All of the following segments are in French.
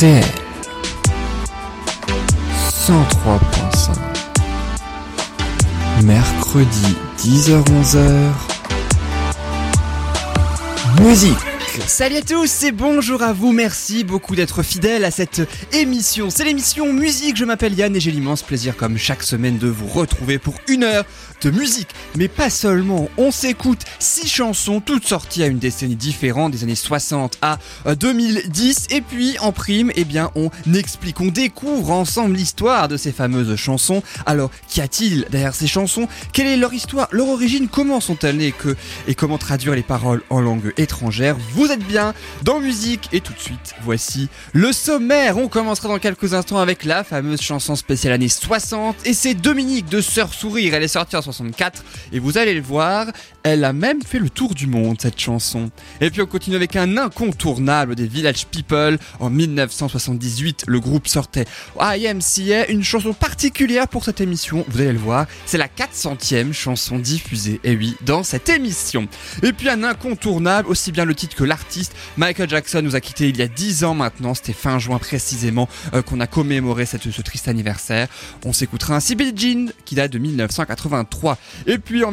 RDL 103.5 Mercredi 10h-11h Musique. Salut à tous et bonjour à vous, merci beaucoup d'être fidèles à cette émission. C'est l'émission Musique, je m'appelle Yann et j'ai l'immense plaisir comme chaque semaine de vous retrouver pour une heure musique. Mais pas seulement, on s'écoute six chansons, toutes sorties à une décennie différente, des années 60 à 2010. Et puis en prime, eh bien on explique, on découvre ensemble l'histoire de ces fameuses chansons. Alors qu'y a-t-il derrière ces chansons? Quelle est leur histoire, leur origine? Comment sont-elles nées? Que, Et comment traduire les paroles en langue étrangère? Vous êtes bien dans musique et tout de suite, voici le sommaire. On commencera dans quelques instants avec la fameuse chanson spéciale année 60 et c'est Dominique de Sœur Sourire. Elle est sortie en 64 et vous allez le voir, elle a même fait le tour du monde cette chanson. Et puis on continue avec un incontournable des Village People. En 1978, le groupe sortait IMCA, une chanson particulière pour cette émission, vous allez le voir, c'est la 400e chanson diffusée, et oui, dans cette émission. Et puis un incontournable, aussi bien le titre que l'artiste, Michael Jackson nous a quitté il y a 10 ans maintenant, c'était fin juin précisément euh, qu'on a commémoré cette, ce triste anniversaire. On s'écoutera un Billie Jean qui date de 1983. Et puis en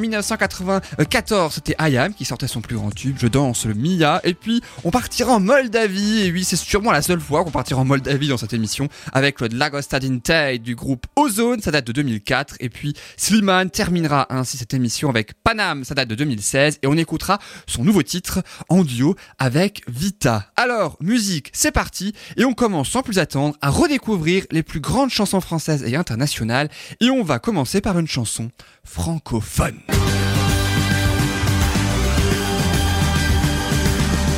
1994, c'était Ayam qui sortait son plus grand tube, Je danse le Mia. Et puis on partira en Moldavie. Et oui, c'est sûrement la seule fois qu'on partira en Moldavie dans cette émission avec le Lagostadin du groupe Ozone, ça date de 2004. Et puis Slimane terminera ainsi cette émission avec Panam, ça date de 2016. Et on écoutera son nouveau titre en duo avec Vita. Alors, musique, c'est parti. Et on commence sans plus attendre à redécouvrir les plus grandes chansons françaises et internationales. Et on va commencer par une chanson francophone.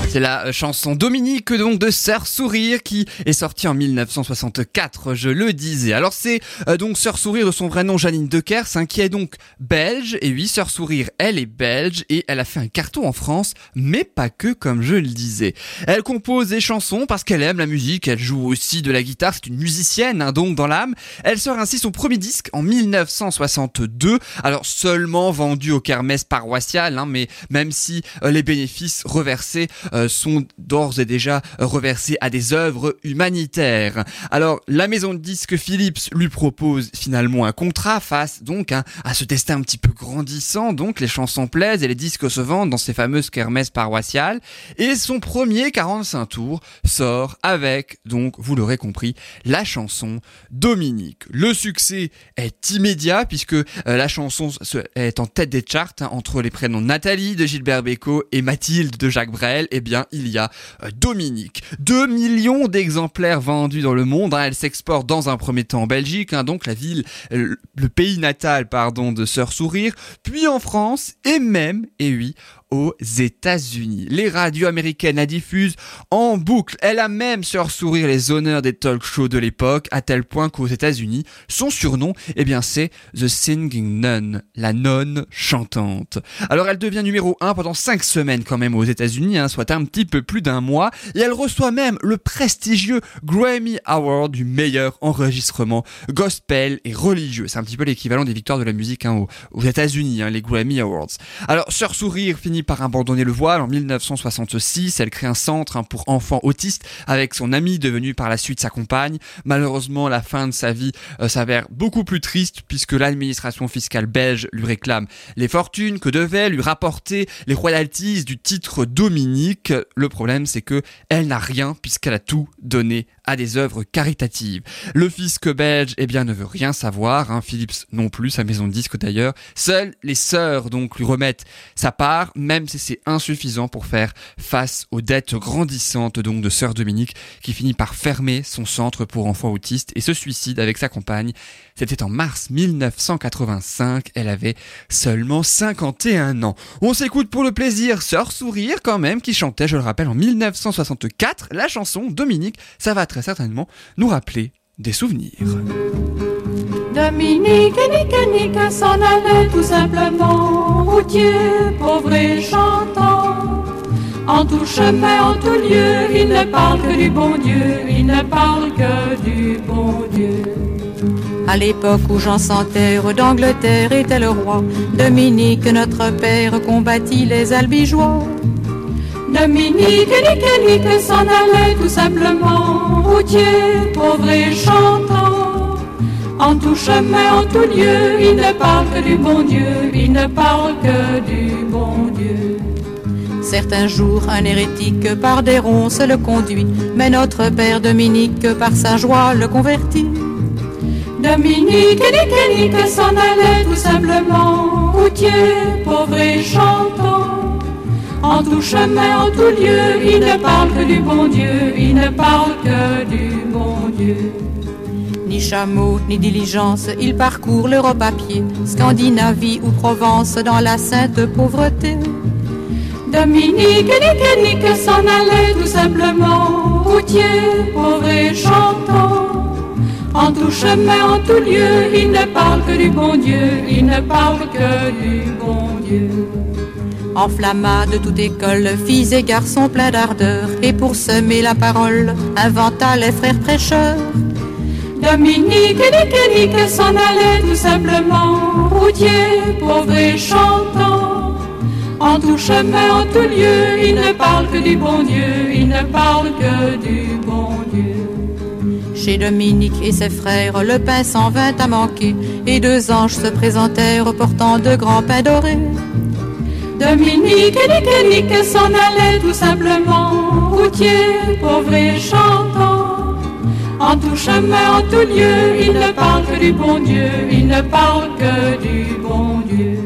C'est la euh, chanson Dominique donc de Sœur Sourire qui est sortie en 1964, je le disais. Alors c'est euh, donc Sœur Sourire de son vrai nom Janine Dekers, hein, qui est donc belge. Et oui, Sœur Sourire, elle est belge et elle a fait un carton en France, mais pas que comme je le disais. Elle compose des chansons parce qu'elle aime la musique, elle joue aussi de la guitare, c'est une musicienne hein, donc dans l'âme. Elle sort ainsi son premier disque en 1962, alors seulement vendu aux kermesses paroissiales, hein, mais même si euh, les bénéfices reversés euh, sont d'ores et déjà reversés à des œuvres humanitaires. Alors la maison de disques Philips lui propose finalement un contrat face donc hein, à ce destin un petit peu grandissant. Donc les chansons plaisent et les disques se vendent dans ces fameuses kermesses paroissiales. Et son premier 45 tours sort avec donc vous l'aurez compris la chanson Dominique. Le succès est immédiat puisque euh, la chanson est en tête des charts hein, entre les prénoms Nathalie de Gilbert Bécaud et Mathilde de Jacques Brel. Bien, il y a euh, Dominique. 2 millions d'exemplaires vendus dans le monde. Hein. Elle s'exporte dans un premier temps en Belgique, hein, donc la ville, euh, le pays natal, pardon, de Sœur Sourire, puis en France, et même, et oui, aux États-Unis. Les radios américaines la diffusent en boucle. Elle a même sur sourire les honneurs des talk shows de l'époque, à tel point qu'aux États-Unis, son surnom, eh bien, c'est The Singing Nun, la nonne chantante. Alors, elle devient numéro 1 pendant 5 semaines quand même aux États-Unis, hein, soit un petit peu plus d'un mois, et elle reçoit même le prestigieux Grammy Award du meilleur enregistrement gospel et religieux. C'est un petit peu l'équivalent des victoires de la musique hein, aux, États-Unis, hein, les Grammy Awards. Alors, Sœur Sourire finit par abandonner le voile. En 1966, elle crée un centre hein, pour enfants autistes avec son amie devenue par la suite sa compagne. Malheureusement, la fin de sa vie euh, s'avère beaucoup plus triste puisque l'administration fiscale belge lui réclame les fortunes que devaient lui rapporter les royalties du titre Dominique. Le problème, c'est que elle n'a rien puisqu'elle a tout donné à des œuvres caritatives. Le fisc belge, eh bien, ne veut rien savoir, hein, Philips non plus, sa maison de disque d'ailleurs. Seules les sœurs, donc, lui remettent sa part, même si c'est insuffisant pour faire face aux dettes grandissantes, donc, de sœur Dominique, qui finit par fermer son centre pour enfants autistes et se suicide avec sa compagne. C'était en mars 1985, elle avait seulement 51 ans. On s'écoute pour le plaisir Sœur Sourire quand même, qui chantait, je le rappelle, en 1964, la chanson Dominique, ça va très certainement nous rappeler des souvenirs. Dominique et Nick, s'en allait tout simplement, routier, pauvre et chantant. En tout chemin, en tout lieu, il ne parle que du bon Dieu, il ne parle que du bon Dieu. À l'époque où Jean Santerre d'Angleterre était le roi, Dominique, notre père, combattit les albigeois. Dominique, nique, nique, s'en allait tout simplement, routier, pauvre et chantant. En tout chemin, en tout lieu, il ne parle que du bon Dieu, il ne parle que du bon Dieu. Certains jours, un hérétique par des ronces le conduit, mais notre père Dominique par sa joie le convertit. Dominique, nique, nique, s'en allait tout simplement, routier, pauvre et chantant. En tout chemin, en tout lieu, il ne parle que du bon Dieu, il ne parle que du bon Dieu. Ni chameau, ni diligence, il parcourt l'Europe à pied, Scandinavie ou Provence dans la sainte pauvreté. Dominique, nique, nique, s'en allait tout simplement, routier, pauvre et chantant. En tout chemin, en tout lieu, il ne parle que du bon Dieu, il ne parle que du bon Dieu. Enflamma de toute école, filles et garçons pleins d'ardeur, et pour semer la parole, inventa les frères prêcheurs. Dominique, nique, nique, s'en allait tout simplement, routier, pauvre et chantant. En tout chemin, en tout lieu, il ne parle que du bon Dieu, il ne parle que du bon Dieu. Chez Dominique et ses frères, le pain s'en vint à manquer, et deux anges se présentèrent portant de grands pains dorés. Dominique, nique, nique, s'en allait tout simplement, routier, pauvre et chantant. En tout chemin, en tout lieu, il ne parle que du bon Dieu, il ne parle que du bon Dieu.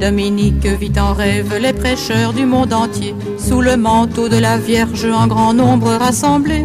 Dominique vit en rêve les prêcheurs du monde entier, sous le manteau de la Vierge en grand nombre rassemblés.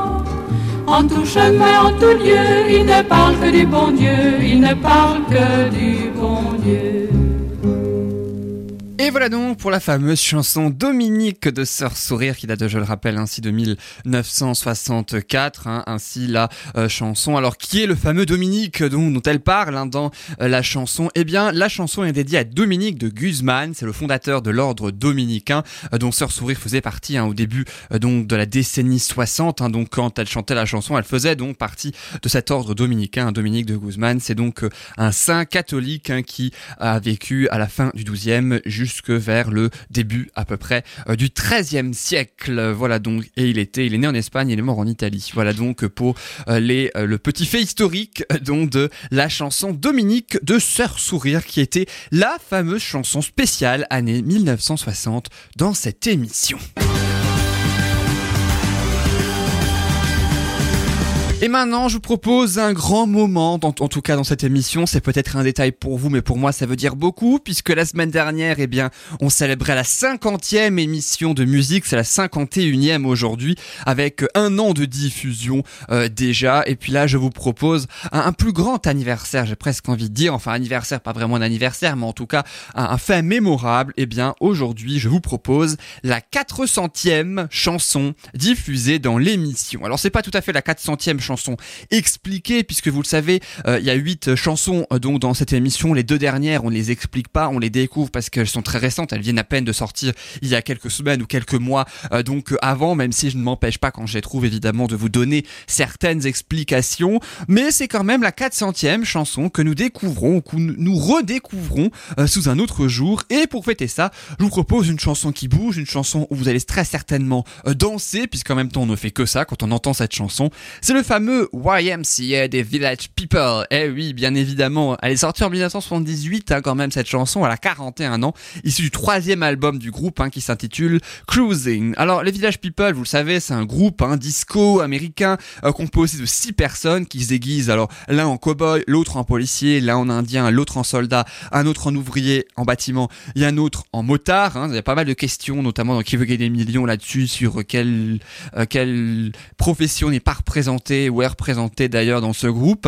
En tout chemin, en tout lieu, il ne parle que du bon Dieu, il ne parle que du bon Dieu. Et voilà donc pour la fameuse chanson Dominique de Sœur Sourire qui date, je le rappelle, ainsi de 1964. hein, ainsi la euh, chanson. Alors qui est le fameux Dominique dont, dont elle parle hein, dans euh, la chanson? Eh bien, la chanson est dédiée à Dominique de Guzman. C'est le fondateur de l'ordre dominicain euh, dont Sœur Sourire faisait partie hein, au début donc de la décennie 60. hein. donc quand elle chantait la chanson, elle faisait donc partie de cet ordre dominicain. Dominique de Guzman, c'est donc un saint catholique qui a vécu à la fin du 12e vers le début à peu près euh, du 13e siècle. Voilà donc et il était il est né en Espagne, il est mort en Italie. Voilà donc pour euh, les euh, le petit fait historique de la chanson Dominique de Sœur Sourire qui était la fameuse chanson spéciale année 1960 dans cette émission. Et maintenant, je vous propose un grand moment, en tout cas dans cette émission. C'est peut-être un détail pour vous, mais pour moi, ça veut dire beaucoup, puisque la semaine dernière, eh bien, on célébrait la 50e émission de musique. C'est la 51e aujourd'hui, avec un an de diffusion euh, déjà. Et puis là, je vous propose un, un plus grand anniversaire, j'ai presque envie de dire. Enfin, anniversaire, pas vraiment un anniversaire, mais en tout cas, un, un fait mémorable. Eh bien, aujourd'hui, je vous propose la 400e chanson diffusée dans l'émission. Alors, c'est pas tout à fait la 400e chanson expliquée, puisque vous le savez, euh, il y a huit chansons euh, donc dans cette émission. Les deux dernières, on les explique pas, on les découvre parce qu'elles sont très récentes. Elles viennent à peine de sortir il y a quelques semaines ou quelques mois. euh, donc avant, même si je ne m'empêche pas quand je les trouve évidemment de vous donner certaines explications, mais c'est quand même la 400e chanson que nous découvrons, que nous redécouvrons sous un autre jour. Et pour fêter ça, je vous propose une chanson qui bouge, une chanson où vous allez très certainement danser, puisqu'en même temps on ne fait que ça quand on entend cette chanson. C'est le fameux YMCA des Village People. Eh oui, bien évidemment, elle est sortie en 1978 hein, quand même cette chanson, elle a 41 ans, issue du troisième album du groupe hein, qui s'intitule Cruising. Alors les Village People, vous le savez, c'est un groupe hein, disco américain euh, composé de six personnes qui se déguisent alors l'un en cowboy, l'autre en policier, l'un en indien, l'autre en soldat, un autre en ouvrier en bâtiment et un autre en motard. hein. Il y a pas mal de questions, notamment dans Qui veut gagner des millions là-dessus sur quelle, euh, quelle profession n'est pas représentée ouais représenté d'ailleurs dans ce groupe.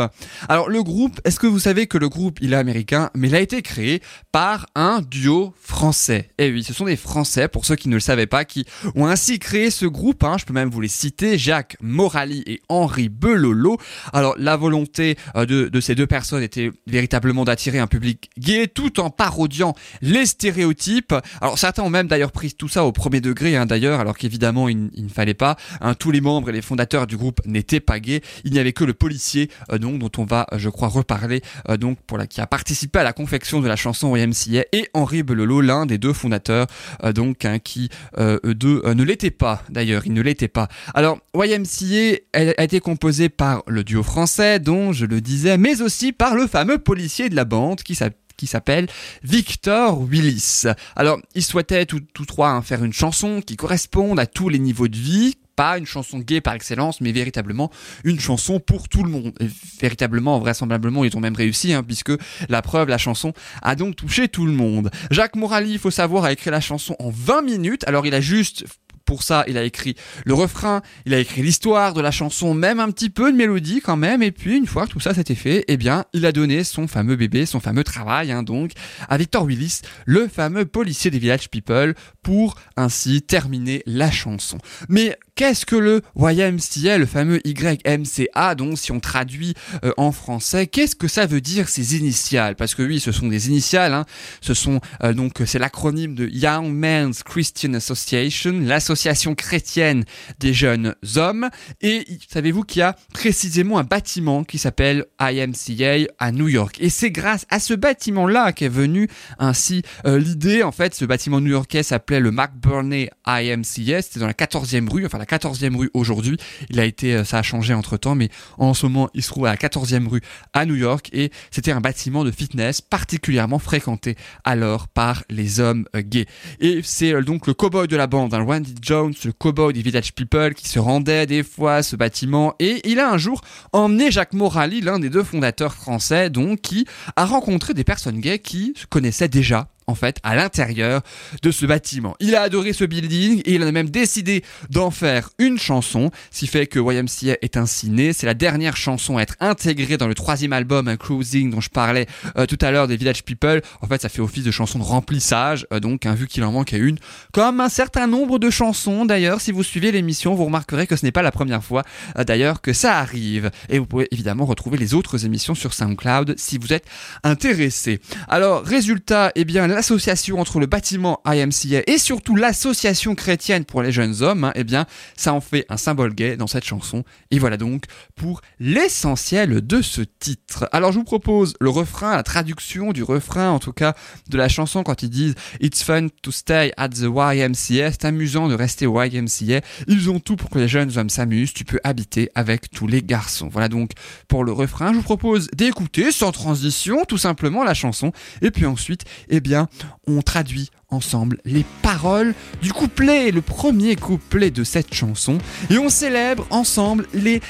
Alors le groupe, est-ce que vous savez que le groupe il est américain, mais il a été créé par un duo français. Et eh oui, ce sont des Français, pour ceux qui ne le savaient pas, qui ont ainsi créé ce groupe. Hein, je peux même vous les citer, Jacques Morali et Henri Belolo. Alors la volonté euh, de, de ces deux personnes était véritablement d'attirer un public gay, tout en parodiant les stéréotypes. Alors certains ont même d'ailleurs pris tout ça au premier degré, hein, d'ailleurs, alors qu'évidemment il, ne fallait pas. Hein, tous les membres et les fondateurs du groupe n'étaient pas gays. Il n'y avait que le policier, euh, donc dont on va, je crois, reparler, euh, donc pour la qui a participé à la confection de la chanson YMCA, et Henri Belolo, l'un des deux fondateurs, euh, donc hein, qui eux deux ne l'était pas. D'ailleurs, il ne l'était pas. Alors YMCA a été composé par le duo français, dont je le disais, mais aussi par le fameux policier de la bande qui s'appelle qui s'appelle Victor Willis. Alors, ils souhaitaient tous trois hein, faire une chanson qui corresponde à tous les niveaux de vie, pas une chanson gay par excellence, mais véritablement une chanson pour tout le monde. Et véritablement, vraisemblablement, ils ont même réussi, hein, puisque la preuve, la chanson a donc touché tout le monde. Jacques Morali, il faut savoir, a écrit la chanson en 20 minutes. Alors il a juste pour ça, il a écrit le refrain, il a écrit l'histoire de la chanson, même un petit peu de mélodie quand même. Et puis, une fois que tout ça s'était fait, eh bien, il a donné son fameux bébé, son fameux travail, hein, donc, à Victor Willis, le fameux policier des Village People, pour ainsi terminer la chanson. Mais qu'est-ce que le YMCA, le fameux YMCA, donc si on traduit euh, en français, qu'est-ce que ça veut dire ces initiales? Parce que oui, ce sont des initiales, hein, ce sont euh, donc c'est l'acronyme de Young Men's Christian Association, l'association chrétienne des jeunes hommes. Et savez-vous qu'il y a précisément un bâtiment qui s'appelle IMCA à New York. Et c'est grâce à ce bâtiment-là qu'est venue ainsi euh, l'idée. En fait, ce bâtiment new-yorkais s'appelait le McBurney IMCA. C'était dans la 14e rue, enfin la 14e rue aujourd'hui. Il a été, euh, ça a changé entre temps, mais en ce moment, il se trouve à la 14e rue à New York et c'était un bâtiment de fitness particulièrement fréquenté alors par les hommes euh, gays. Et c'est donc le cowboy de la bande, hein, Randy Jones, le cowboy des Village People qui se rendait des fois à ce bâtiment et il a un jour emmené Jacques Morali, l'un des deux fondateurs français, donc qui a rencontré des personnes gays qui se connaissaient déjà en fait à l'intérieur de ce bâtiment. Il a adoré ce building et il a même décidé d'en faire une chanson, ce qui fait que YMCA est ainsi né. C'est la dernière chanson à être intégrée dans le troisième album, un Cruising, dont je parlais euh, tout à l'heure des Village People. En fait, ça fait office de chanson de remplissage, euh, donc hein, vu qu'il en manque une. Comme un certain nombre de chansons, d'ailleurs, si vous suivez l'émission, vous remarquerez que ce n'est pas la première fois, euh, d'ailleurs, que ça arrive. Et vous pouvez évidemment retrouver les autres émissions sur SoundCloud si vous êtes intéressé. Alors, résultat, eh bien, l'association entre le bâtiment IMCA et surtout l'association chrétienne pour les jeunes hommes, hein, eh bien, ça en fait un symbole gay dans cette chanson. Et voilà donc pour l'essentiel de ce titre. Alors, je vous propose le refrain, la traduction du refrain, en tout cas, de la chanson quand ils disent It's fun to stay at the YMCA. C'est amusant de rester au YMCA. Ils ont tout pour que les jeunes hommes s'amusent. Tu peux habiter avec tous les garçons. Voilà donc pour le refrain. Je vous propose d'écouter sans transition tout simplement la chanson. Et puis ensuite, eh bien, on traduit ensemble les paroles du couplet, le premier couplet de cette chanson, et on célèbre ensemble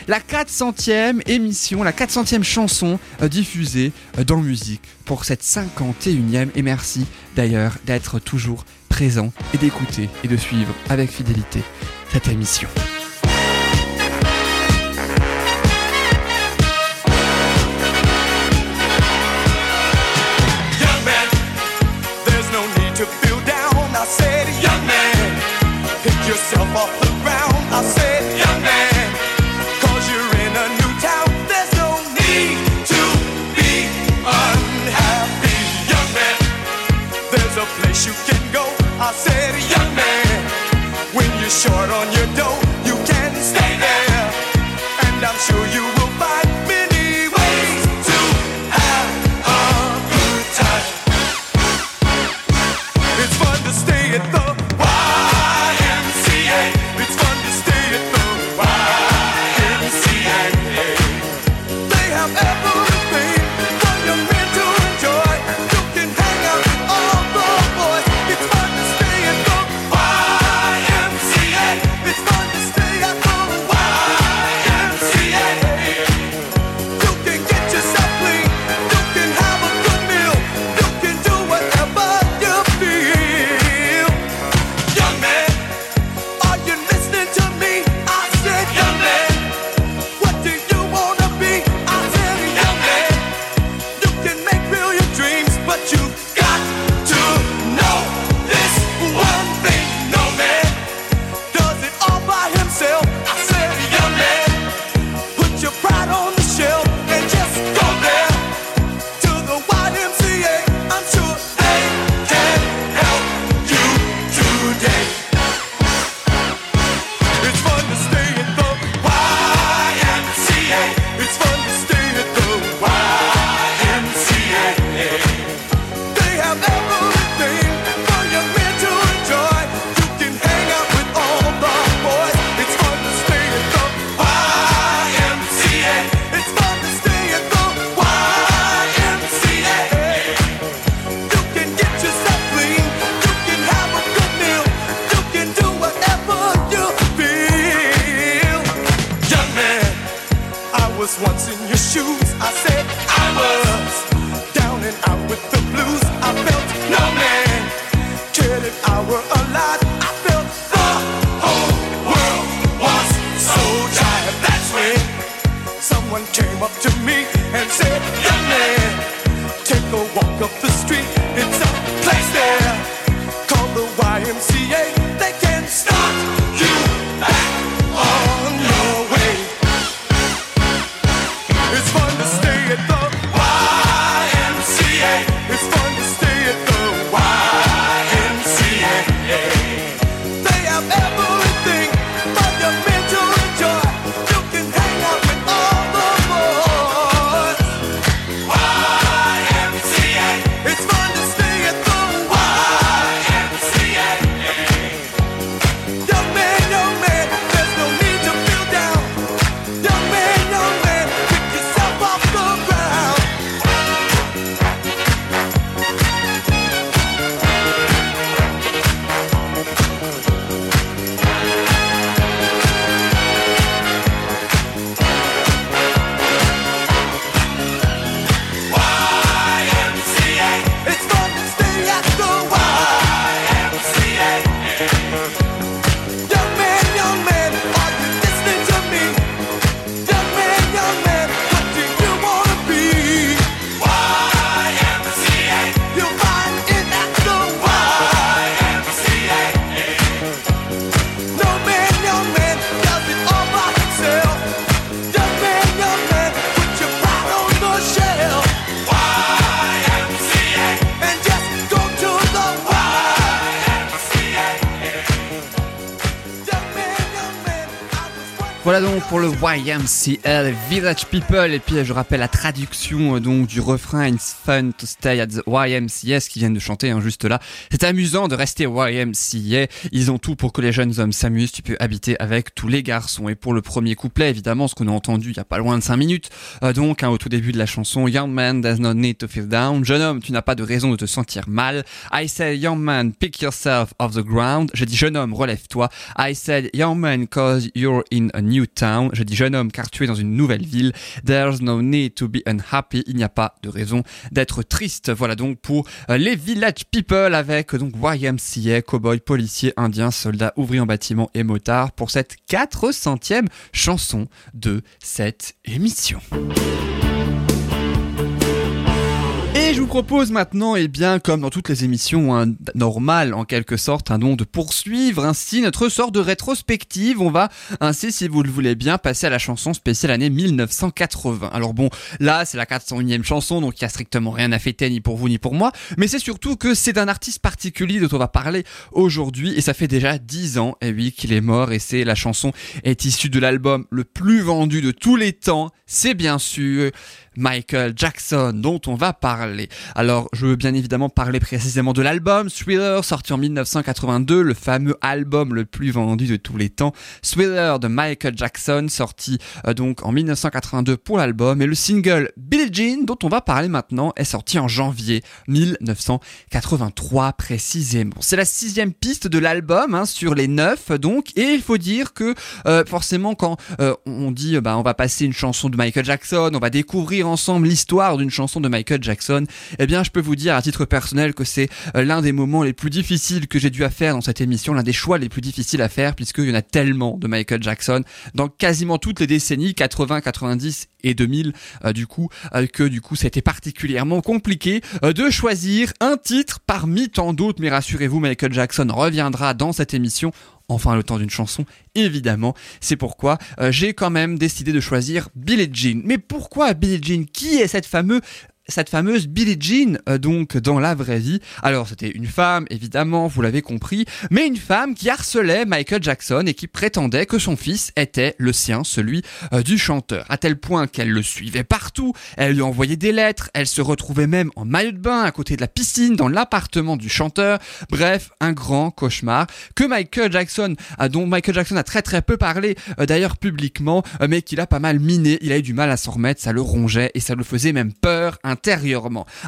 la 400e émission, la 400e chanson euh, diffusée euh, dans musique pour cette 51e, et merci d'ailleurs d'être toujours présent et d'écouter et de suivre avec fidélité cette émission. Yourself off the ground. I said, young man, cause you're in a new town. There's no need to be unhappy, young man. There's a place you can go. I said, young man, when you're short on your me and said, Young man, take a walk up the street. It's a place there called the YMCA. YMCL Village People et puis je rappelle la traduction euh, donc du refrain It's fun to stay at the YMCA ce qu'ils viennent de chanter hein, juste là. C'est amusant de rester YMCA. Ils ont tout pour que les jeunes hommes s'amusent. Tu peux habiter avec tous les garçons. Et pour le premier couplet évidemment ce qu'on a entendu il y a pas loin de 5 minutes euh, donc hein, au tout début de la chanson Young man does not need to feel down. Jeune homme tu n'as pas de raison de te sentir mal. I say young man pick yourself off the ground. Je dis jeune homme relève-toi. I said young man cause you're in a new town. Je dis jeune homme car tu es dans une nouvelle ville. There's no need to be unhappy. Il n'y a pas de raison d'être triste. Voilà donc pour euh, les village people avec donc YMCA, cowboy, policier, indien, soldat, ouvrier en bâtiment et motard pour cette 400e chanson de cette émission. Vous propose maintenant, et bien comme dans toutes les émissions normales en quelque sorte, donc de poursuivre ainsi notre sorte de rétrospective. On va ainsi, si vous le voulez bien, passer à la chanson spéciale année 1980. Alors bon, là c'est la 401e chanson, donc il y a strictement rien à fêter ni pour vous ni pour moi, mais c'est surtout que c'est d'un artiste particulier dont on va parler aujourd'hui, et ça fait déjà 10 ans, et oui, qu'il est mort, et c'est la chanson est issue de l'album le plus vendu de tous les temps. C'est bien sûr Michael Jackson dont on va parler. Alors, je veux bien évidemment parler précisément de l'album Thriller sorti en 1982, le fameux album le plus vendu de tous les temps. Thriller de Michael Jackson sorti euh, donc en 1982 pour l'album et le single Billie Jean dont on va parler maintenant est sorti en janvier 1983 précisément. C'est la sixième piste de l'album hein, sur les neuf donc et il faut dire que euh, forcément quand euh, on dit bah on va passer une chanson de Michael Jackson, on va découvrir ensemble l'histoire d'une chanson de Michael Jackson, eh bien je peux vous dire à titre personnel que c'est euh, l'un des moments les plus difficiles que j'ai dû à faire dans cette émission, l'un des choix les plus difficiles à faire puisqu'il y en a tellement de Michael Jackson dans quasiment toutes les décennies 80, 90 et 2000 euh, du coup euh, que du coup c'était particulièrement compliqué de choisir un titre parmi tant d'autres. Mais rassurez-vous Michael Jackson reviendra dans cette émission enfin le temps d'une chanson, évidemment. C'est pourquoi euh, j'ai quand même décidé de choisir Billie Jean. Mais pourquoi Billie Jean? Qui est cette fameuse cette fameuse Billie Jean, euh, donc dans la vraie vie. Alors c'était une femme, évidemment, vous l'avez compris, mais une femme qui harcelait Michael Jackson et qui prétendait que son fils était le sien, celui euh, du chanteur, à tel point qu'elle le suivait partout, elle lui envoyait des lettres, elle se retrouvait même en maillot de bain à côté de la piscine dans l'appartement du chanteur. Bref, un grand cauchemar que Michael Jackson, dont Michael Jackson a très très peu parlé euh, d'ailleurs publiquement, mais qu'il a pas mal miné. Il a eu du mal à s'en remettre, ça le rongeait et ça le faisait même peur.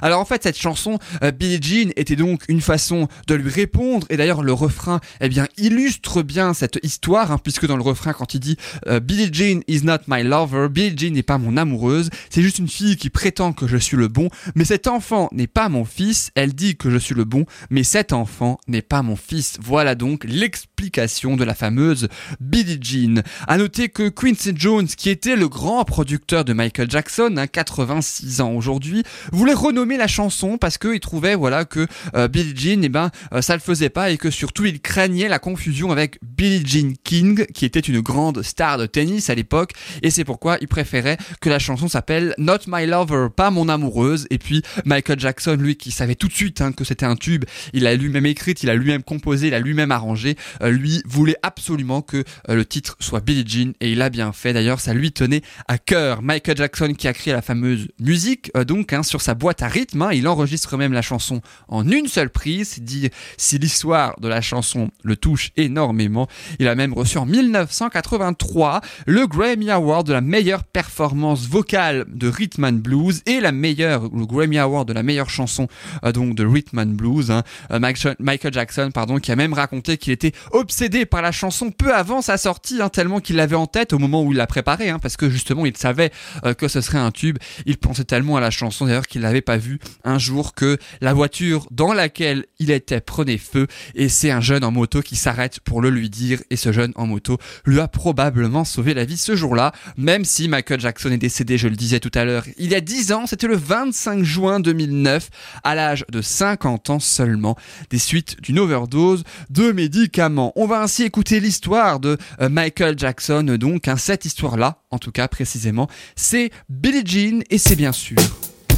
Alors en fait, cette chanson euh, Billie Jean était donc une façon de lui répondre et d'ailleurs le refrain eh bien illustre bien cette histoire hein, puisque dans le refrain quand il dit euh, Billie Jean is not my lover, Billie Jean n'est pas mon amoureuse, c'est juste une fille qui prétend que je suis le bon, mais cet enfant n'est pas mon fils, elle dit que je suis le bon, mais cet enfant n'est pas mon fils. Voilà donc l'explication de la fameuse Billie Jean. À noter que Quincy Jones, qui était le grand producteur de Michael Jackson, hein, 86 ans aujourd'hui, voulait renommer la chanson parce qu'il trouvait voilà que euh, Billie Jean, eh ben, euh, ça le faisait pas et que surtout il craignait la confusion avec Billie Jean King, qui était une grande star de tennis à l'époque, et c'est pourquoi il préférait que la chanson s'appelle Not My Lover, pas mon amoureuse. Et puis Michael Jackson, lui, qui savait tout de suite hein, que c'était un tube, il a lui-même écrit, il a lui-même composé, il a lui-même arrangé, euh, lui voulait absolument que le titre soit Billie Jean, et il a bien fait. D'ailleurs, ça lui tenait à cœur. Michael Jackson qui a créé la fameuse musique, euh, hein, sur sa boîte à rythme, hein, il enregistre même la chanson en une seule prise, dire si l'histoire de la chanson le touche énormément. Il a même reçu en 1983 le Grammy Award de la meilleure performance vocale de rhythm and blues et la meilleure, le Grammy Award de la meilleure chanson euh, donc de rhythm and blues. hein. Euh, Michael Jackson, pardon, qui a même raconté qu'il était obsédé par la chanson peu avant sa sortie, tellement qu'il l'avait en tête au moment où il l'a préparée, hein, parce que justement il savait euh, que ce serait un tube. Il pensait tellement à la chanson d'ailleurs qu'il n'avait pas vu un jour que la voiture dans laquelle il était prenait feu et c'est un jeune en moto qui s'arrête pour le lui dire et ce jeune en moto lui a probablement sauvé la vie ce jour-là, même si Michael Jackson est décédé, je le disais tout à l'heure, il y a 10 ans, c'était le 25 juin 2009, à l'âge de 50 ans seulement, des suites d'une overdose de médicaments. On va ainsi écouter l'histoire de euh, Michael Jackson, donc hein, cette histoire-là, en tout cas précisément, c'est Billie Jean et c'est bien sûr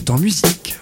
dans musique.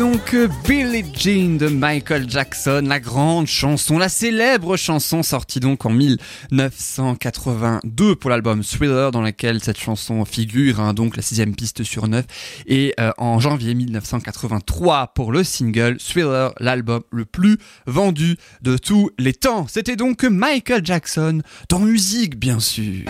Donc euh, Billie Jean de Michael Jackson, la grande chanson, la célèbre chanson sortie donc en 1982 pour l'album Thriller dans laquelle cette chanson figure, hein, donc la sixième piste sur neuf, et euh, en janvier 1983 pour le single Thriller, l'album le plus vendu de tous les temps. C'était donc Michael Jackson dans musique bien sûr.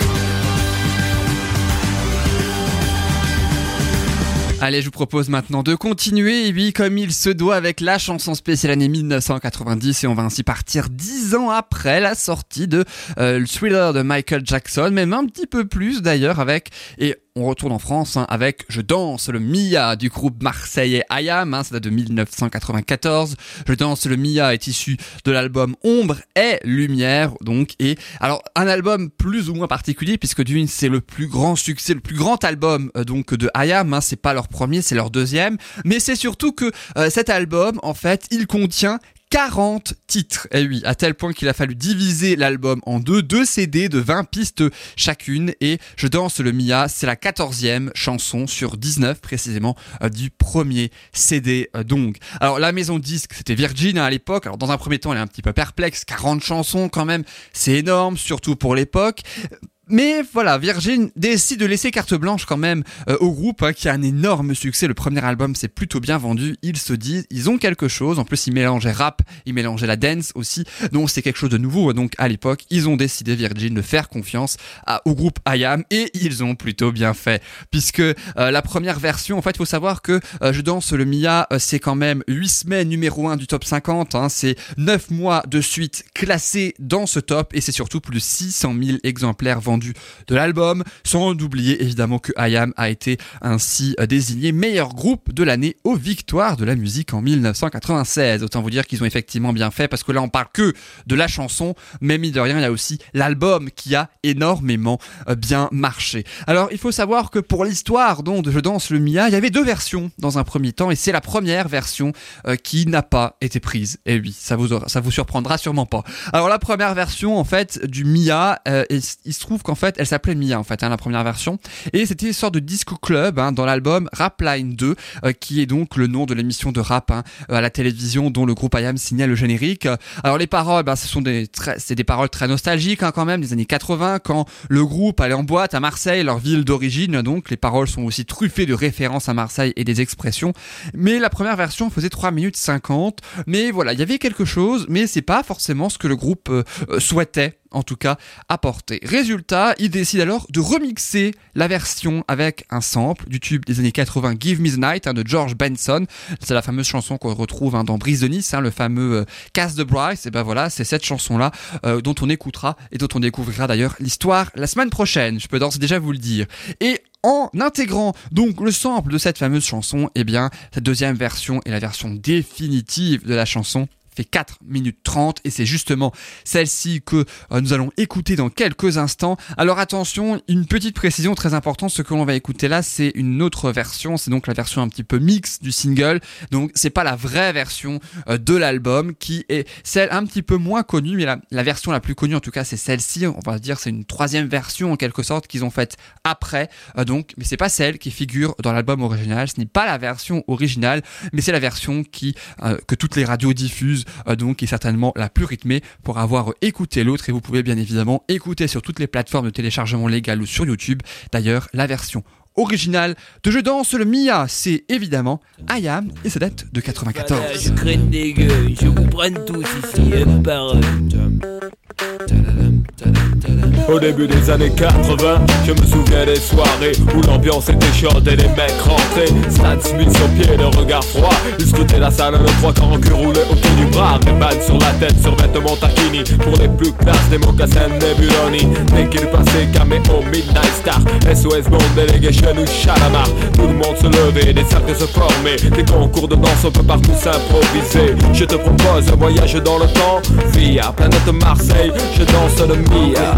Allez, je vous propose maintenant de continuer, et oui, comme il se doit avec la chanson spéciale année 1990, et on va ainsi partir dix ans après la sortie de euh, le thriller de Michael Jackson, même un petit peu plus d'ailleurs avec, et on retourne en France hein, avec Je danse le Mia du groupe marseillais Ayam, hein, ça date de 1994. Je danse le Mia est issu de l'album Ombre et Lumière, donc, et alors un album plus ou moins particulier puisque d'une c'est le plus grand succès, le plus grand album euh, donc de Ayam, hein, c'est pas leur premier, c'est leur deuxième, mais c'est surtout que euh, cet album en fait il contient 40 titres. Et oui, à tel point qu'il a fallu diviser l'album en deux, deux CD de 20 pistes chacune. Et Je danse le Mia, c'est la 14e chanson sur 19 précisément euh, du premier CD euh, donc. Alors la maison disque, c'était Virgin à l'époque. Alors dans un premier temps, elle est un petit peu perplexe, 40 chansons quand même, c'est énorme, surtout pour l'époque. Mais voilà, Virgin décide de laisser carte blanche quand même euh, au groupe hein, qui a un énorme succès. Le premier album s'est plutôt bien vendu. Ils se disent, ils ont quelque chose. En plus, ils mélangeaient rap, ils mélangeaient la dance aussi. Donc c'est quelque chose de nouveau. Donc à l'époque, ils ont décidé Virgin de faire confiance au groupe IAM et ils ont plutôt bien fait. Puisque euh, la première version, en fait, il faut savoir que euh, Je danse le Mia, c'est quand même 8 semaines numéro 1 du top 50. Hein, c'est 9 mois de suite classé dans ce top et c'est surtout plus de 600 000 exemplaires vendus de l'album, sans oublier évidemment que IAM a été ainsi euh, désigné meilleur groupe de l'année aux victoires de la musique en 1996. Autant vous dire qu'ils ont effectivement bien fait parce que là on parle que de la chanson, mais mine de rien il y a aussi l'album qui a énormément euh, bien marché. Alors il faut savoir que pour l'histoire dont Je danse le Mia, il y avait deux versions dans un premier temps et c'est la première version euh, qui n'a pas été prise. Et oui, ça vous ça vous surprendra sûrement pas. Alors la première version en fait du Mia, euh, et il se trouve qu'en fait elle s'appelait Mia en fait hein, la première version et c'était une sorte de disco club hein, dans l'album Rapline 2 euh, qui est donc le nom de l'émission de rap hein, euh, à la télévision dont le groupe IAM signait le générique. Alors les paroles, ben, ce sont des c'est des paroles très nostalgiques hein, quand même des années 80 quand le groupe allait en boîte à Marseille, leur ville d'origine. Donc les paroles sont aussi truffées de références à Marseille et des expressions. Mais la première version faisait 3 minutes 50. Mais voilà, il y avait quelque chose, mais c'est pas forcément ce que le groupe euh, euh, souhaitait en tout cas apporter. Résultat, il décide alors de remixer la version avec un sample du tube des années 80 Give Me the Night hein, de George Benson. C'est la fameuse chanson qu'on retrouve hein, dans Brise de Nice, hein, le fameux euh, Casse de Bryce. Et ben voilà, c'est cette chanson-là euh, dont on écoutera et dont on découvrira d'ailleurs l'histoire la semaine prochaine. Je peux d'ores déjà vous le dire. Et en intégrant donc le sample de cette fameuse chanson, eh bien, cette deuxième version est la version définitive de la chanson fait 4 minutes 30 et c'est justement celle-ci que euh, nous allons écouter dans quelques instants. Alors attention, une petite précision très importante, ce que l'on va écouter là, c'est une autre version, c'est donc la version un petit peu mix du single. Donc c'est pas la vraie version euh, de l'album qui est celle un petit peu moins connue, mais la, version la plus connue en tout cas c'est celle-ci. On va dire c'est une troisième version en quelque sorte qu'ils ont faite après. Euh, donc, mais c'est pas celle qui figure dans l'album original. Ce n'est pas la version originale, mais c'est la version qui que toutes les radios diffusent, euh, donc qui est certainement la plus rythmée pour avoir écouté l'autre. Et vous pouvez bien évidemment écouter sur toutes les plateformes de téléchargement légal ou sur YouTube. D'ailleurs, la version originale de Je danse le Mia, c'est évidemment Ayam et ça date de 94. Voilà, je gueules, je vous prenne tous ici. Au début des années 80, je me souviens des soirées où l'ambiance était chaude et les mecs rentraient. Stan Smith sur pied, le regard froid. Ils scrutaient la salle, le trois quarts en cul roulé autour du bras. Des balles sur la tête, sur vêtements taquini. Pour les plus classes, des mocassins Nebuloni. Dès qu'il passait, caméo, Midnight Star. SOS Bond, Delegation ou Chalamar. Tout le monde se levait, des cercles se formaient. Des concours de danse, on peut partout s'improviser. Je te propose un voyage dans le temps. Via planète Marseille, je danse le Mia.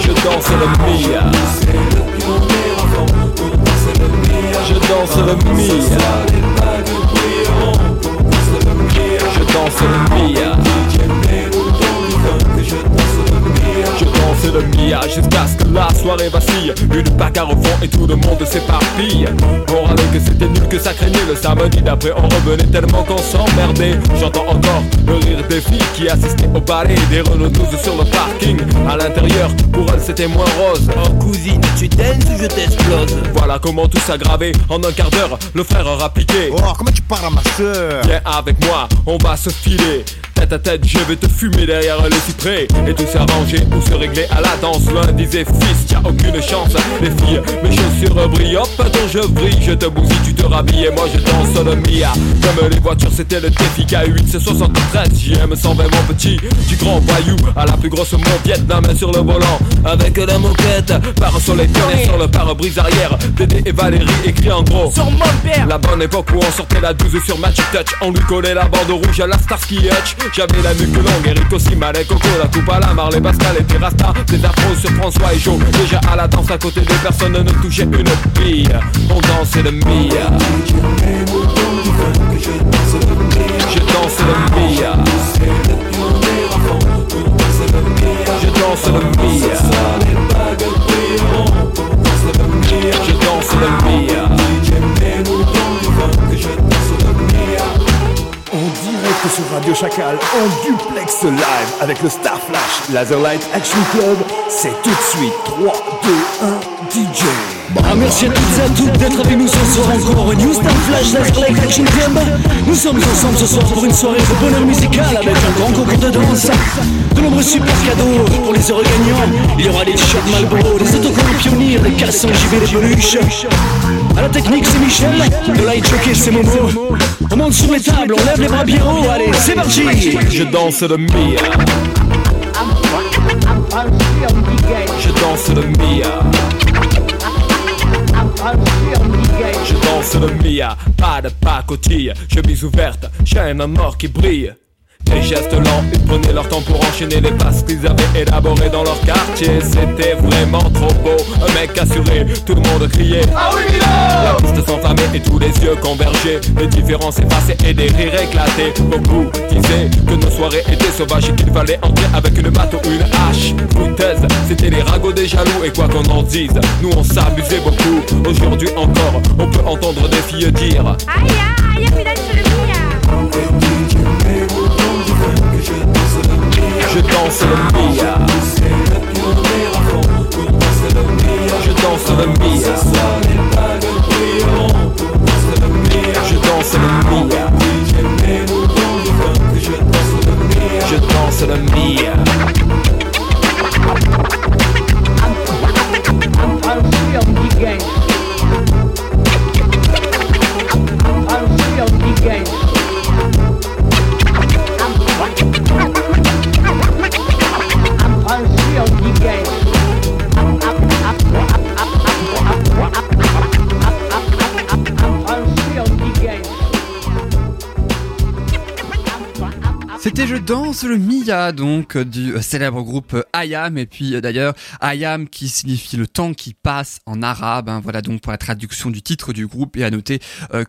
Je danse le Mia. Je danse le Mia. Je danse le Mia. Je danse le Mia jusqu'à ce que la soirée vacille. Une bagarre au fond et tout le monde s'éparpille. On râlait que c'était nul, que ça craignait le samedi d'après. On revenait tellement qu'on s'emmerdait. J'entends encore le rire des filles qui assistaient au ballet des Renault 12 sur le parking. À l'intérieur, pour elles c'était moins rose. Oh cousine, tu danses ou je t'explose? Voilà comment tout s'aggravait. En un quart d'heure, le frère aura piqué. Oh, comment tu parles à ma soeur Viens avec moi, on va se filer. Tête à tête, je vais te fumer derrière les cyprès. Et tout s'arranger ou se régler à la danse. L'un disait, fils, t'as aucune chance. Les filles, mes chaussures brillent, hop, attends, je brille. Je te bousille, tu te rhabilles et moi je danse le Mia. Comme les voitures, c'était le défi K8, c'est 73. JM 120, mon petit. Du grand voyou à la plus grosse la main sur le volant. Avec la moquette, par sur les pionniers, sur le pare-brise arrière. Dédé et Valérie écrit en gros. Sur mon père La bonne époque où on sortait la 12 sur Magic Touch On lui collait la bande rouge à la Starsky Hutch J'avais la nuque longue, Eric aussi, Malek, Coco, la coupe à la Marley, Pascal et Terrasta Des afros sur François et Joe Déjà à la danse à côté des personnes ne touchait une bille. On dansait le Mia Je danse le Mia Je danse le Mia Je danse le Mia sur Radio Chacal, en duplex live avec le Star Flash Laserlight Action Club, c'est tout de suite 3, 2, 1, DJ. Ah, merci à toutes et à toutes d'être avec nous ce soir encore New Star Flash Laserlight Action Club. Nous sommes ensemble ce soir pour une soirée de bonheur musical avec un grand concours de danse, de nombreux super cadeaux pour les heureux gagnants. Il y aura des t-shirts Malboro, des autocollants pionniers, des cassons JV, des peluches. À la technique, c'est Michel, de light jockey, c'est Momo. On monte sur les tables, on lève les bras bien haut, allez, c'est parti! Je danse le Mia Je danse le Mia Je danse le Mia, pas de pacotille, chemise ouverte, chaîne en or qui brille. Des gestes lents, ils prenaient leur temps pour enchaîner les passes qu'ils avaient élaborées dans leur quartier. C'était vraiment trop beau, un mec assuré, tout le monde criait. Ah oui, La piste s'enflammait et tous les yeux convergeaient. Les différences effacées et des rires éclatés. Beaucoup disaient que nos soirées étaient sauvages et qu'il fallait entrer avec une batte ou une hache. Foutaise, c'était les ragots des jaloux et quoi qu'on en dise, nous on s'amusait beaucoup. Aujourd'hui encore, on peut entendre des filles dire. Aïe aïe, mi danse le mia Je danse le Mia Je danse le Mia Je danse le Mia Je danse le Mia C'était Je danse le Mia, donc euh, du euh, célèbre groupe euh, Ayam, et puis d'ailleurs Ayam qui signifie le temps qui passe en arabe. hein. voilà donc pour la traduction du titre du groupe, et à noter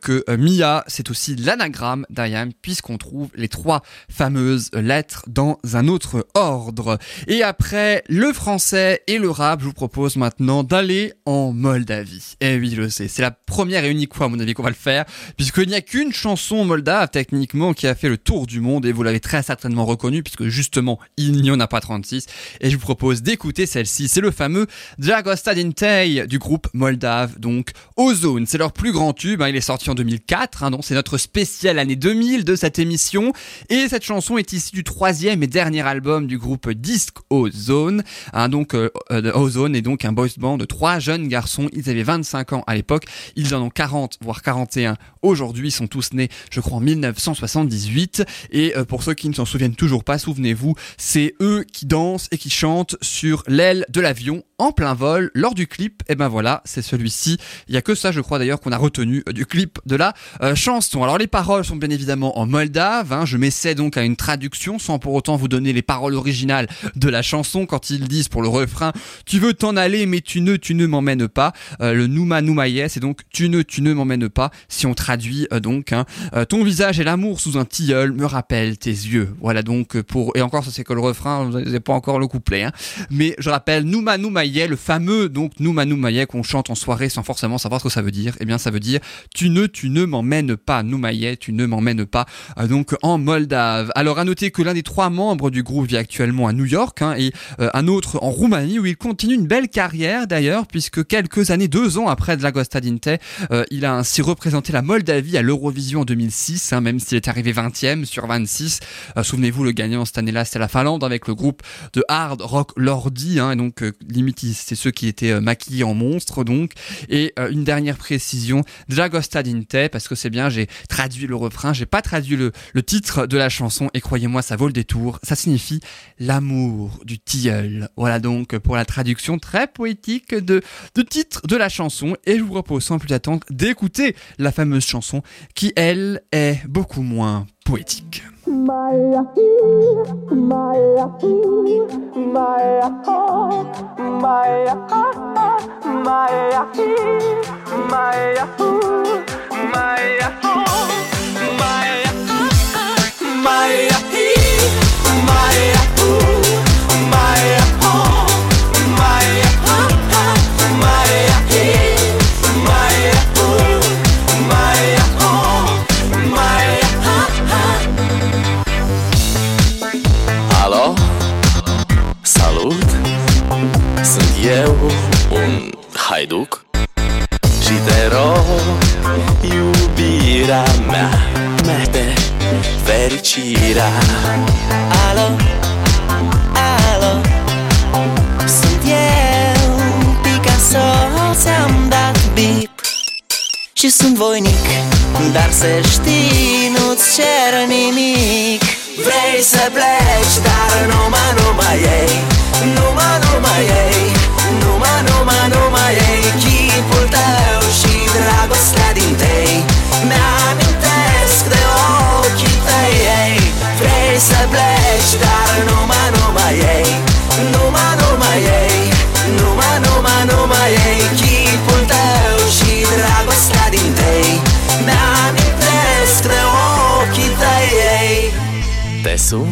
que Mia c'est aussi l'anagramme d'Ayam, puisqu'on trouve les trois fameuses lettres dans un autre ordre. Et après le français et le rap, je vous propose maintenant d'aller en Moldavie. Et oui, je le sais, c'est la première et unique fois à mon avis qu'on va le faire, puisqu'il n'y a qu'une chanson moldave techniquement qui a fait le tour du monde, et vous l'avez très certainement reconnue, puisque justement il n'y en a pas 36. Et je vous propose d'écouter celle-ci, c'est le fameux Dragosta Dintei du groupe moldave, donc Ozone. C'est leur plus grand tube, hein, il est sorti en 2004, hein, donc c'est notre spécial année 2000 de cette émission. Et cette chanson est issue du troisième et dernier album du groupe Disc Ozone. Hein, donc euh, euh, Ozone est donc un boys band de trois jeunes garçons. Ils avaient 25 ans à l'époque, ils en ont 40 voire 41 aujourd'hui. Ils sont tous nés, je crois, en 1978. Et euh, pour ceux qui ne s'en souviennent toujours pas, souvenez-vous, c'est eux qui dansent et qui chantent sur l'aile de l'avion en plein vol lors du clip. Et ben voilà, c'est celui-ci. Il y a que ça, je crois d'ailleurs, qu'on a retenu euh, du clip de la euh, chanson. Alors les paroles sont bien évidemment en moldave. hein. Je m'essaie donc à une traduction sans pour autant vous donner les paroles originales de la chanson quand ils disent pour le refrain tu veux t'en aller mais tu ne tu ne m'emmènes pas Euh, le Nouma Noumaïe c'est donc tu ne tu ne m'emmènes pas si on traduit donc hein. Ton visage et l'amour sous un tilleul me rappellent tes yeux Voilà donc pour et encore ça c'est que le refrain, vous n'avez pas encore le couplet. Hein. Mais je rappelle Nouma Noumaye, le fameux donc Nouma Noumaye qu'on chante en soirée sans forcément savoir ce que ça veut dire. Eh bien ça veut dire tu ne tu ne m'emmènes pas Noumaye, tu ne m'emmènes pas euh, donc en Moldave. Alors à noter que l'un des trois membres du groupe vit actuellement à New York hein, et euh, un autre en Roumanie où il continue une belle carrière d'ailleurs puisque quelques années, deux ans après Dlagosta Dinte, euh, il a ainsi représenté la Moldavie à l'Eurovision en 2006, hein, même s'il est arrivé 20e sur 26. Euh, Souvenez-vous, le gagnant cette année-là, c'était la Finlande avec le groupe de hard rock Lordi, hein, et donc euh, limite c'est ceux qui étaient euh, maquillés en monstres donc. Et une dernière précision, Dlagosta Dinte, parce que c'est bien, j'ai traduit le refrain, j'ai pas traduit le, le titre de la chanson, et croyez-moi, ça vaut le détour. Ça signifie l'amour du tilleul. Voilà donc pour la traduction très poétique de, de titre de la chanson, et je vous propose sans plus attendre d'écouter la fameuse chanson qui, elle, est beaucoup moins poétique. my my my oh my oh my oh my oh my oh my oh my eu, un haiduc. Și te rog, iubirea mea Mete fericirea. Alo, alo Sunt eu, Picasso Ți-am dat bip. Și sunt voinic Dar să știi, nu-ți cer nimic. Vrei să pleci, dar numai, numai ei Numai, numai ei Numai, numai, numai ei Chipul tău și dragostea din tei. Mi-amintesc de ochii tăi ei. Vrei să pleci, dar numai, numai ei. Numai, numai ei. Numai, numai, numai ei Chipul tău și dragostea din tei. Mi-amintesc de ochii tăi ei. Te sun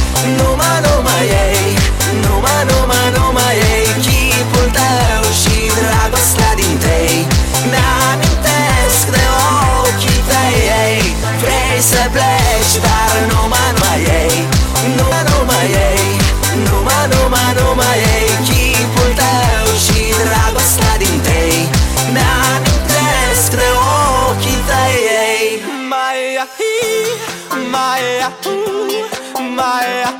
să pleci Dar numai, ei. Numai, numai ei Numai, numai, numai ei Chipul tău și dragostea din tei Mi-amintesc de ochii tăi ei. Mai, mai, mai, mai, mai, mai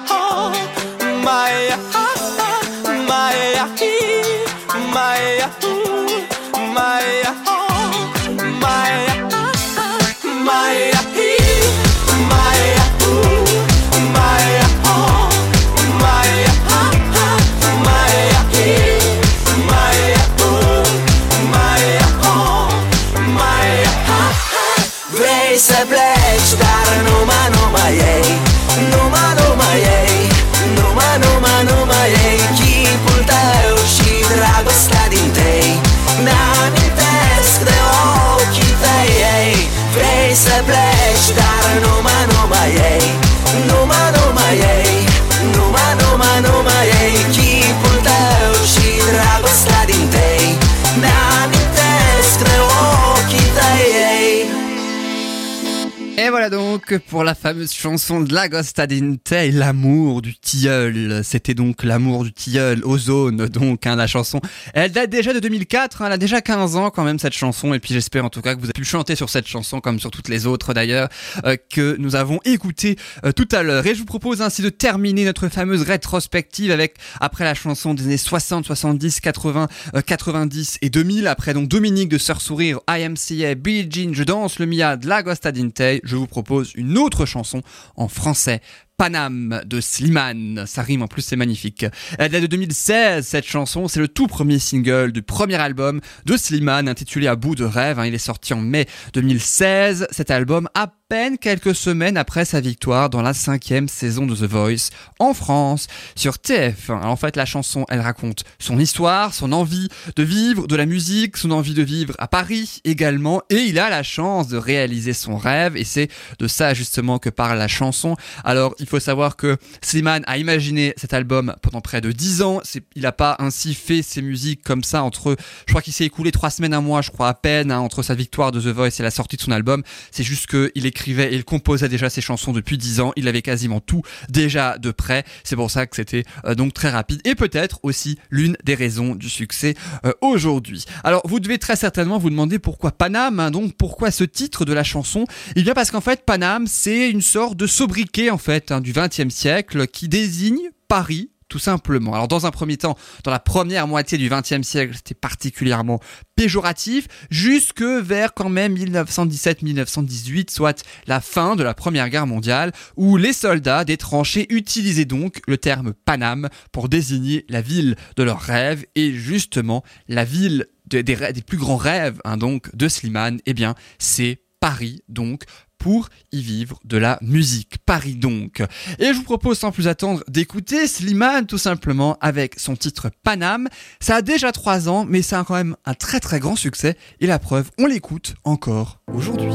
donc pour la fameuse chanson de l'Agosta Dinte, l'amour du tilleul. C'était donc l'amour du tilleul, Ozone, donc hein, la chanson. Elle date déjà de 2004, hein, elle a déjà 15 ans quand même cette chanson, et puis j'espère en tout cas que vous avez pu chanter sur cette chanson, comme sur toutes les autres d'ailleurs, euh, que nous avons écoutées euh, tout à l'heure. Et je vous propose ainsi de terminer notre fameuse rétrospective avec, après la chanson des années 60, 70, 80, euh, 90 et 2000, après donc Dominique de Sœur Sourire, IMCA, Billie Jean, Je danse le Mia de l'Agosta Dinte, je vous propose une autre chanson en français Paname de Slimane. Ça rime en plus, c'est magnifique. Elle date de 2016, cette chanson. C'est le tout premier single du premier album de Slimane intitulé À bout de rêve. hein. Il est sorti en mai 2016. Cet album a peine quelques semaines après sa victoire dans la cinquième saison de The Voice en France sur TF1. Alors en fait, la chanson, elle raconte son histoire, son envie de vivre de la musique, son envie de vivre à Paris également, et il a la chance de réaliser son rêve, et c'est de ça justement que parle la chanson. Alors il faut savoir que Slimane a imaginé cet album pendant près de 10 ans, il n'a pas ainsi fait ses musiques comme ça entre, je crois qu'il s'est écoulé trois semaines, un mois, je crois à peine, hein, entre sa victoire de The Voice et la sortie de son album. C'est juste qu'il écrivait et il composait déjà ses chansons depuis 10 ans. Il avait quasiment tout déjà de près. C'est pour ça que c'était euh, donc très rapide et peut-être aussi l'une des raisons du succès euh, aujourd'hui. Alors vous devez très certainement vous demander pourquoi Paname, hein, donc pourquoi ce titre de la chanson? Eh bien parce qu'en fait Paname c'est une sorte de sobriquet en fait hein, du XXe siècle qui désigne Paris tout simplement. Alors dans un premier temps, dans la première moitié du XXe siècle, c'était particulièrement péjoratif, jusque vers quand même 1917-1918, soit la fin de la Première Guerre mondiale, où les soldats des tranchées utilisaient donc le terme Paname pour désigner la ville de leurs rêves, et justement la ville des plus grands rêves hein, donc de Slimane, eh bien c'est Paris donc pour y vivre de la musique. Paris donc. Et je vous propose sans plus attendre d'écouter Slimane tout simplement avec son titre Paname. Ça a déjà trois ans, mais ça a quand même un très très grand succès. Et la preuve, on l'écoute encore aujourd'hui.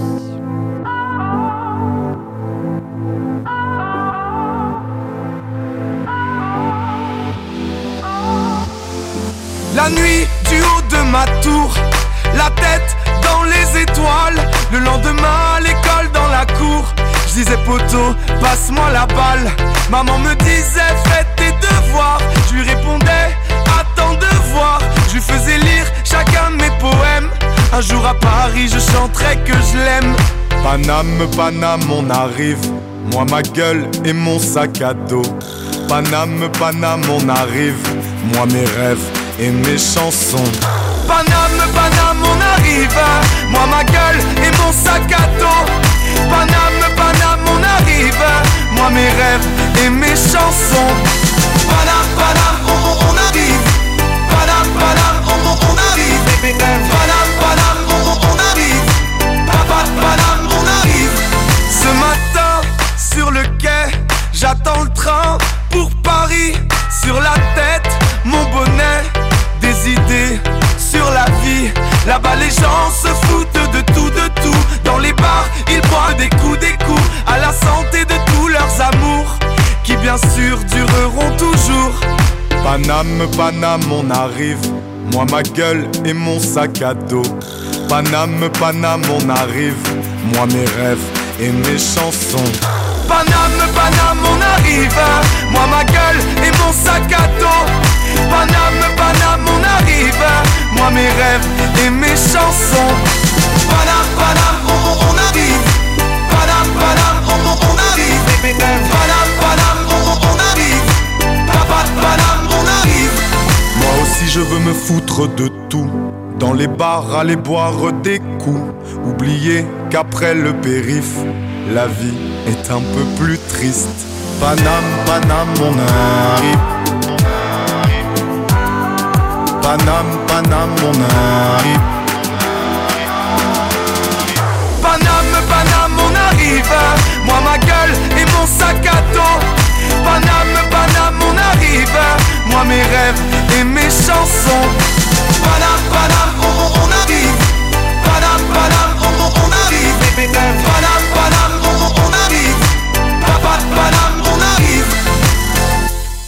La nuit du haut de ma tour, la tête dans les étoiles. Le lendemain, à l'école dans la cour. Je disais poteau, passe-moi la balle. Maman me disait fais tes devoirs. Je lui répondais attends de voir. Je lui faisais lire chacun de mes poèmes. Un jour à Paris, je chanterai que je l'aime. Paname, Paname, on arrive. Moi, ma gueule et mon sac à dos. Paname, Paname, on arrive. Moi, mes rêves et mes chansons. Paname, Paname, on arrive. Moi, ma gueule et mon sac à dos. Paname, Paname, on arrive. Moi, mes rêves et mes chansons. Paname, Paname, on, on- arrive. Paname, Paname, on, on- arrive. J'attends le train pour Paris. Sur la tête, mon bonnet, des idées sur la vie. Là-bas, les gens se foutent de tout, de tout. Dans les bars, ils boivent des coups, des coups. À la santé de tous leurs amours, qui bien sûr dureront toujours. Paname, Paname, on arrive. Moi, ma gueule et mon sac à dos. Paname, Paname, on arrive. Moi, mes rêves et mes chansons. Moi, ma gueule et mon sac à dos. Paname, Paname, on arrive. Moi, mes rêves et mes chansons. Paname, Paname, on, arrive. Paname, Paname, on, arrive. Paname, Paname, on- on arrive. Papa, Paname, on arrive. Moi aussi je veux me foutre de tout. Dans les bars, aller boire des coups. Oublier qu'après le périph, la vie est un peu plus triste. Paname, Paname, on arrive. Paname, Paname, on arrive. Paname, Paname, on arrive. Moi, ma gueule et mon sac à dos. Paname, Paname, on arrive. Moi, mes rêves et mes chansons. Paname, Paname, on, on- on arrive. Paname, Paname, on, on- on arrive. Paname,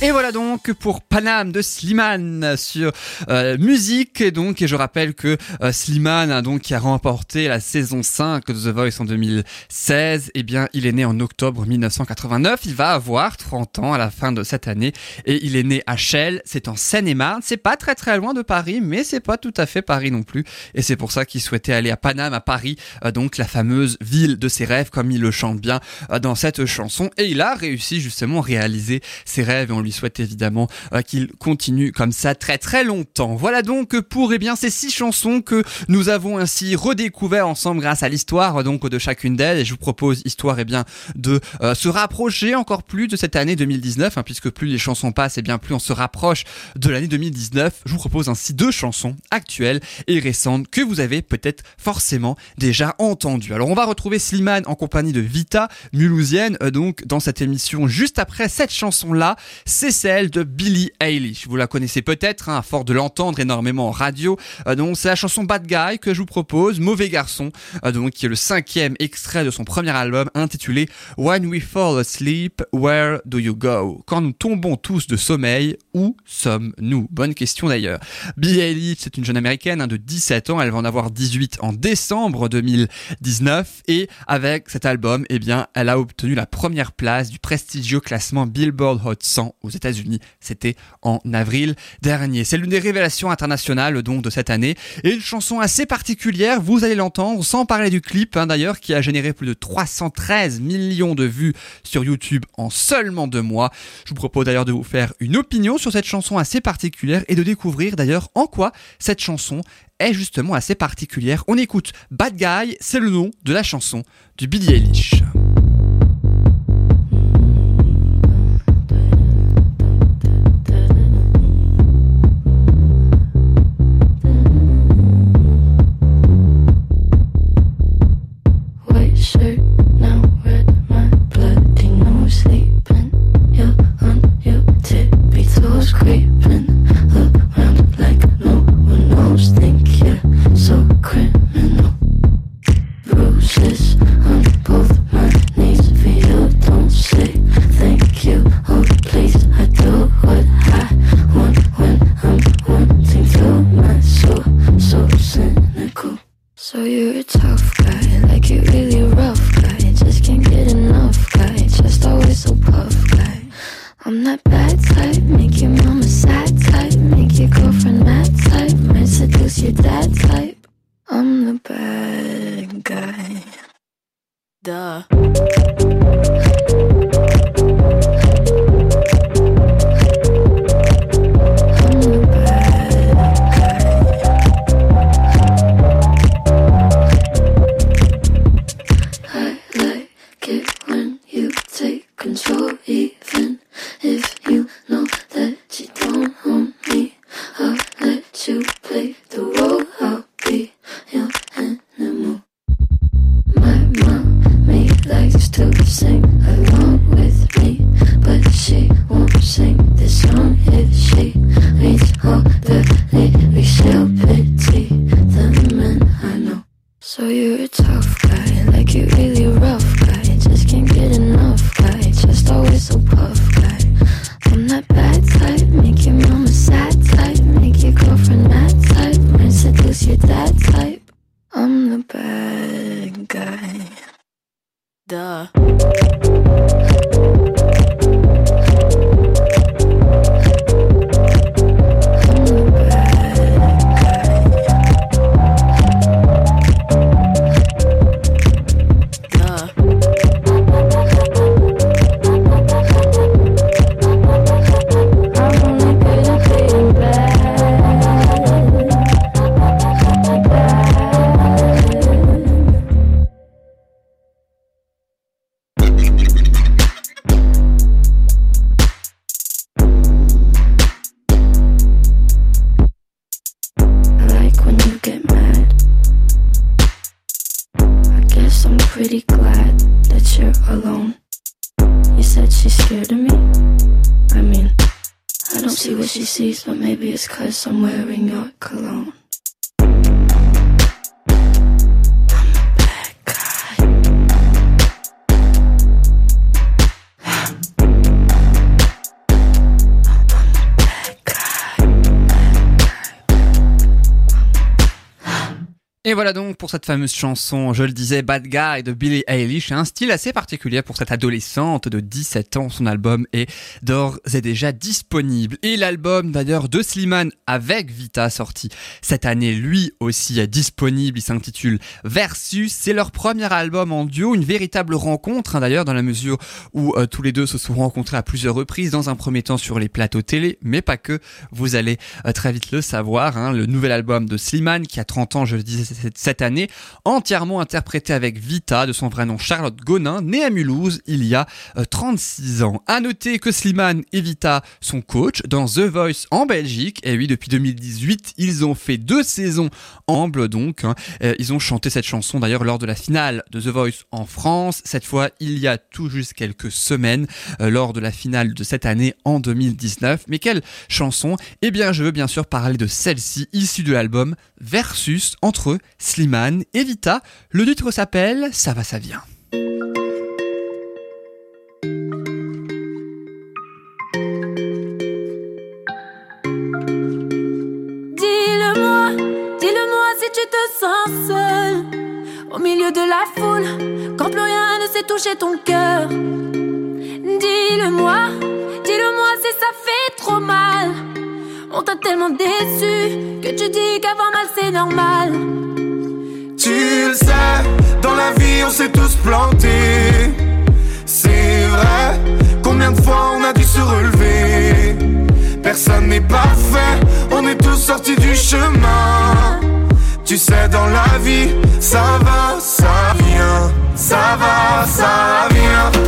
Et voilà donc pour Paname de Slimane sur euh, musique. Et donc et je rappelle que euh, Slimane hein, donc qui a remporté la saison 5 de The Voice en 2016 eh bien il est né en octobre 1989 il va avoir 30 ans à la fin de cette année. Et il est né à Chelles. C'est en Seine-et-Marne. C'est pas très très loin de Paris mais c'est pas tout à fait Paris non plus. Et c'est pour ça qu'il souhaitait aller à Paname à Paris euh, donc la fameuse ville de ses rêves comme il le chante bien euh, dans cette chanson. Et il a réussi justement à réaliser ses rêves et souhaite évidemment euh, qu'il continue comme ça très très longtemps. Voilà donc pour eh bien ces six chansons que nous avons ainsi redécouvert ensemble grâce à l'histoire donc de chacune d'elles. Et je vous propose histoire eh bien de euh, se rapprocher encore plus de cette année 2019, hein, puisque plus les chansons passent, et bien plus on se rapproche de l'année 2019. Je vous propose ainsi deux chansons actuelles et récentes que vous avez peut-être forcément déjà entendues. Alors on va retrouver Slimane en compagnie de Vita, mulhousienne, euh, donc dans cette émission juste après cette chanson-là. C'est celle de Billie Eilish. Vous la connaissez peut-être, hein, à force de l'entendre énormément en radio. Euh, donc c'est la chanson Bad Guy que je vous propose, Mauvais Garçon, euh, donc qui est le cinquième extrait de son premier album intitulé When We Fall Asleep, Where Do You Go? Quand nous tombons tous de sommeil, où sommes-nous? Bonne question d'ailleurs. Billie Eilish, c'est une jeune américaine hein, de 17 ans, elle va en avoir 18 en décembre 2019 et avec cet album, eh bien, elle a obtenu la première place du prestigieux classement Billboard Hot 100 aux États-Unis. C'était en avril dernier. C'est l'une des révélations internationales donc de cette année et une chanson assez particulière. Vous allez l'entendre sans parler du clip hein, d'ailleurs qui a généré plus de 313 millions de vues sur YouTube en seulement deux mois. Je vous propose d'ailleurs de vous faire une opinion sur cette chanson assez particulière et de découvrir d'ailleurs en quoi cette chanson est justement assez particulière. On écoute Bad Guy, c'est le nom de la chanson du Billie Eilish. Cette fameuse chanson, je le disais, Bad Guy de Billie Eilish, un style assez particulier pour cette adolescente de 17 ans. Son album est d'ores et déjà disponible. Et l'album d'ailleurs de Slimane avec Vita sorti cette année, lui aussi est disponible. Il s'intitule Versus. C'est leur premier album en duo, une véritable rencontre hein, d'ailleurs dans la mesure où euh, tous les deux se sont rencontrés à plusieurs reprises, dans un premier temps sur les plateaux télé, mais pas que. Vous allez euh, très vite le savoir. Hein, le nouvel album de Slimane qui a 30 ans, je le disais cette année, entièrement interprété avec Vita, de son vrai nom Charlotte Gonin, née à Mulhouse il y a 36 euh, ans. À noter que Slimane et Vita sont coach dans The Voice en Belgique, et oui, depuis 2018, ils ont fait deux saisons ambles donc. Hein. Euh, ils ont chanté cette chanson d'ailleurs lors de la finale de The Voice en France, cette fois il y a tout juste quelques semaines, euh, lors de la finale de cette année en 2019. Mais quelle chanson Eh bien, je veux bien sûr parler de celle-ci, issue de l'album Versus entre Slimane et Vita. Le titre s'appelle Ça va, ça vient. Dis-le-moi, dis-le-moi si tu te sens seul au milieu de la foule quand plus rien ne sait toucher ton cœur. Dis-le-moi, dis-le-moi si ça fait trop mal. On t'a tellement déçu que tu dis qu'avoir mal c'est normal. Tu le sais, dans la vie on s'est tous plantés. C'est vrai, combien de fois on a dû se relever? Personne n'est parfait, on est tous sortis du chemin. Tu sais, dans la vie, ça va, ça vient. Ça va, ça vient.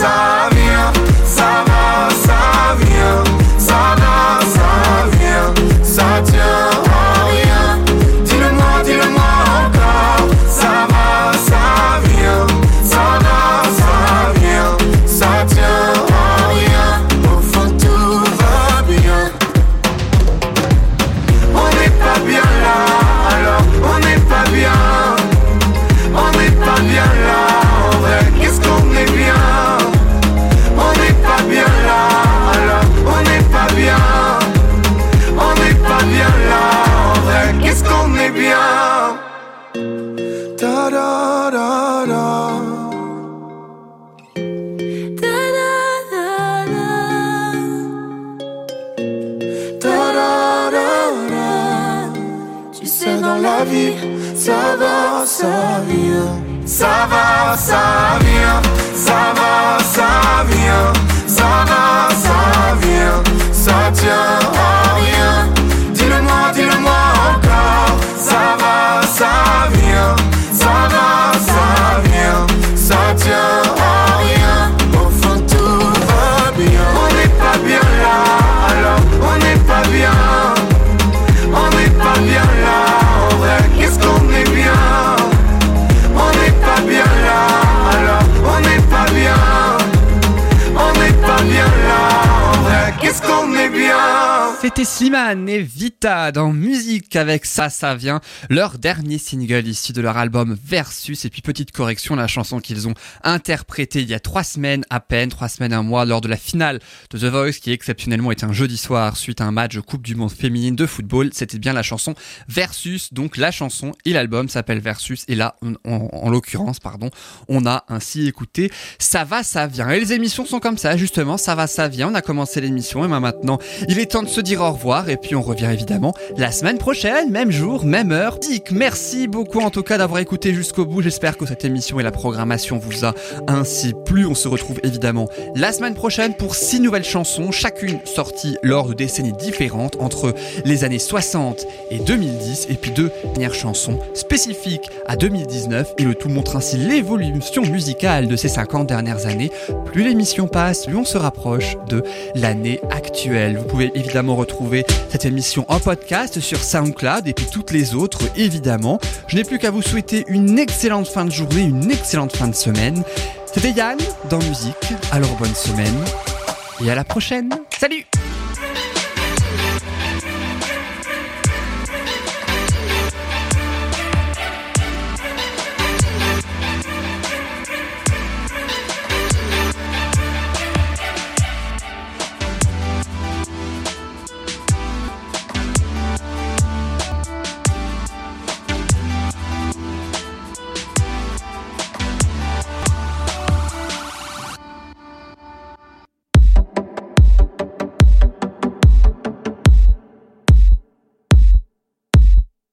Va, C'était Slimane et Vita dans Musique avec ça, ça vient, leur dernier single issu de leur album Versus. Et puis petite correction, la chanson qu'ils ont interprétée il y a trois semaines à peine, trois semaines, un mois, lors de la finale de The Voice, qui exceptionnellement était un jeudi soir suite à un match Coupe du Monde féminine de football. C'était bien la chanson Versus. Donc la chanson et l'album s'appellent Versus. Et là, en, en l'occurrence, pardon, on a ainsi écouté Ça va, ça vient. Et les émissions sont comme ça, justement. Ça va, ça vient. On a commencé l'émission et ben maintenant, il est temps de se dire au revoir et puis on revient évidemment la semaine prochaine, même jour, même heure. Dick, merci beaucoup en tout cas d'avoir écouté jusqu'au bout. J'espère que cette émission et la programmation vous a ainsi plu. On se retrouve évidemment la semaine prochaine pour six nouvelles chansons, chacune sortie lors de décennies différentes entre les années 60 et 2010 et puis deux dernières chansons spécifiques à 2019 et le tout montre ainsi l'évolution musicale de ces 50 dernières années. Plus l'émission passe, plus on se rapproche de l'année actuelle. Vous pouvez évidemment cette émission en podcast sur SoundCloud et puis toutes les autres évidemment. Je n'ai plus qu'à vous souhaiter une excellente fin de journée, une excellente fin de semaine. C'était Yann dans Musique, alors bonne semaine et à la prochaine. Salut